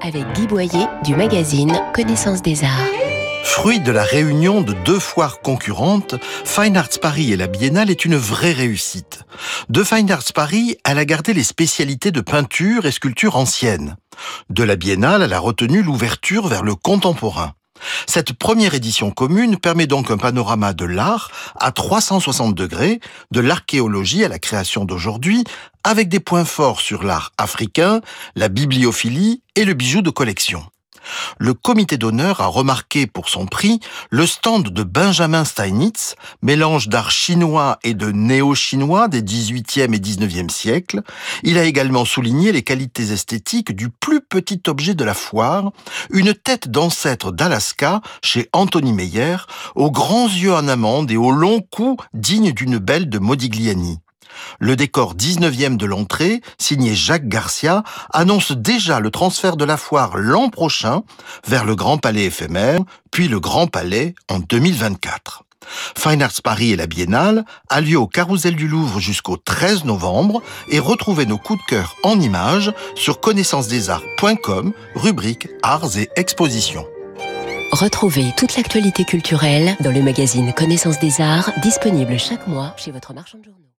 avec Guy Boyer du magazine Connaissance des Arts. Fruit de la réunion de deux foires concurrentes, Fine Arts Paris et la Biennale est une vraie réussite. De Fine Arts Paris, elle a gardé les spécialités de peinture et sculpture ancienne. De la Biennale, elle a retenu l'ouverture vers le contemporain. Cette première édition commune permet donc un panorama de l'art à 360 degrés, de l'archéologie à la création d'aujourd'hui, avec des points forts sur l'art africain, la bibliophilie et le bijou de collection le comité d'honneur a remarqué pour son prix le stand de Benjamin Steinitz, mélange d'art chinois et de néo-chinois des 18e et 19e siècles. Il a également souligné les qualités esthétiques du plus petit objet de la foire, une tête d'ancêtre d'Alaska chez Anthony Meyer, aux grands yeux en amande et au long cou digne d'une belle de Modigliani. Le décor 19e de l'entrée, signé Jacques Garcia, annonce déjà le transfert de la foire l'an prochain vers le Grand Palais éphémère, puis le Grand Palais en 2024. Fine Arts Paris et la Biennale a lieu au Carrousel du Louvre jusqu'au 13 novembre et retrouvez nos coups de cœur en images sur connaissancesdesarts.com, rubrique Arts et Expositions. Retrouvez toute l'actualité culturelle dans le magazine Connaissance des Arts, disponible chaque mois chez votre marchand de journaux.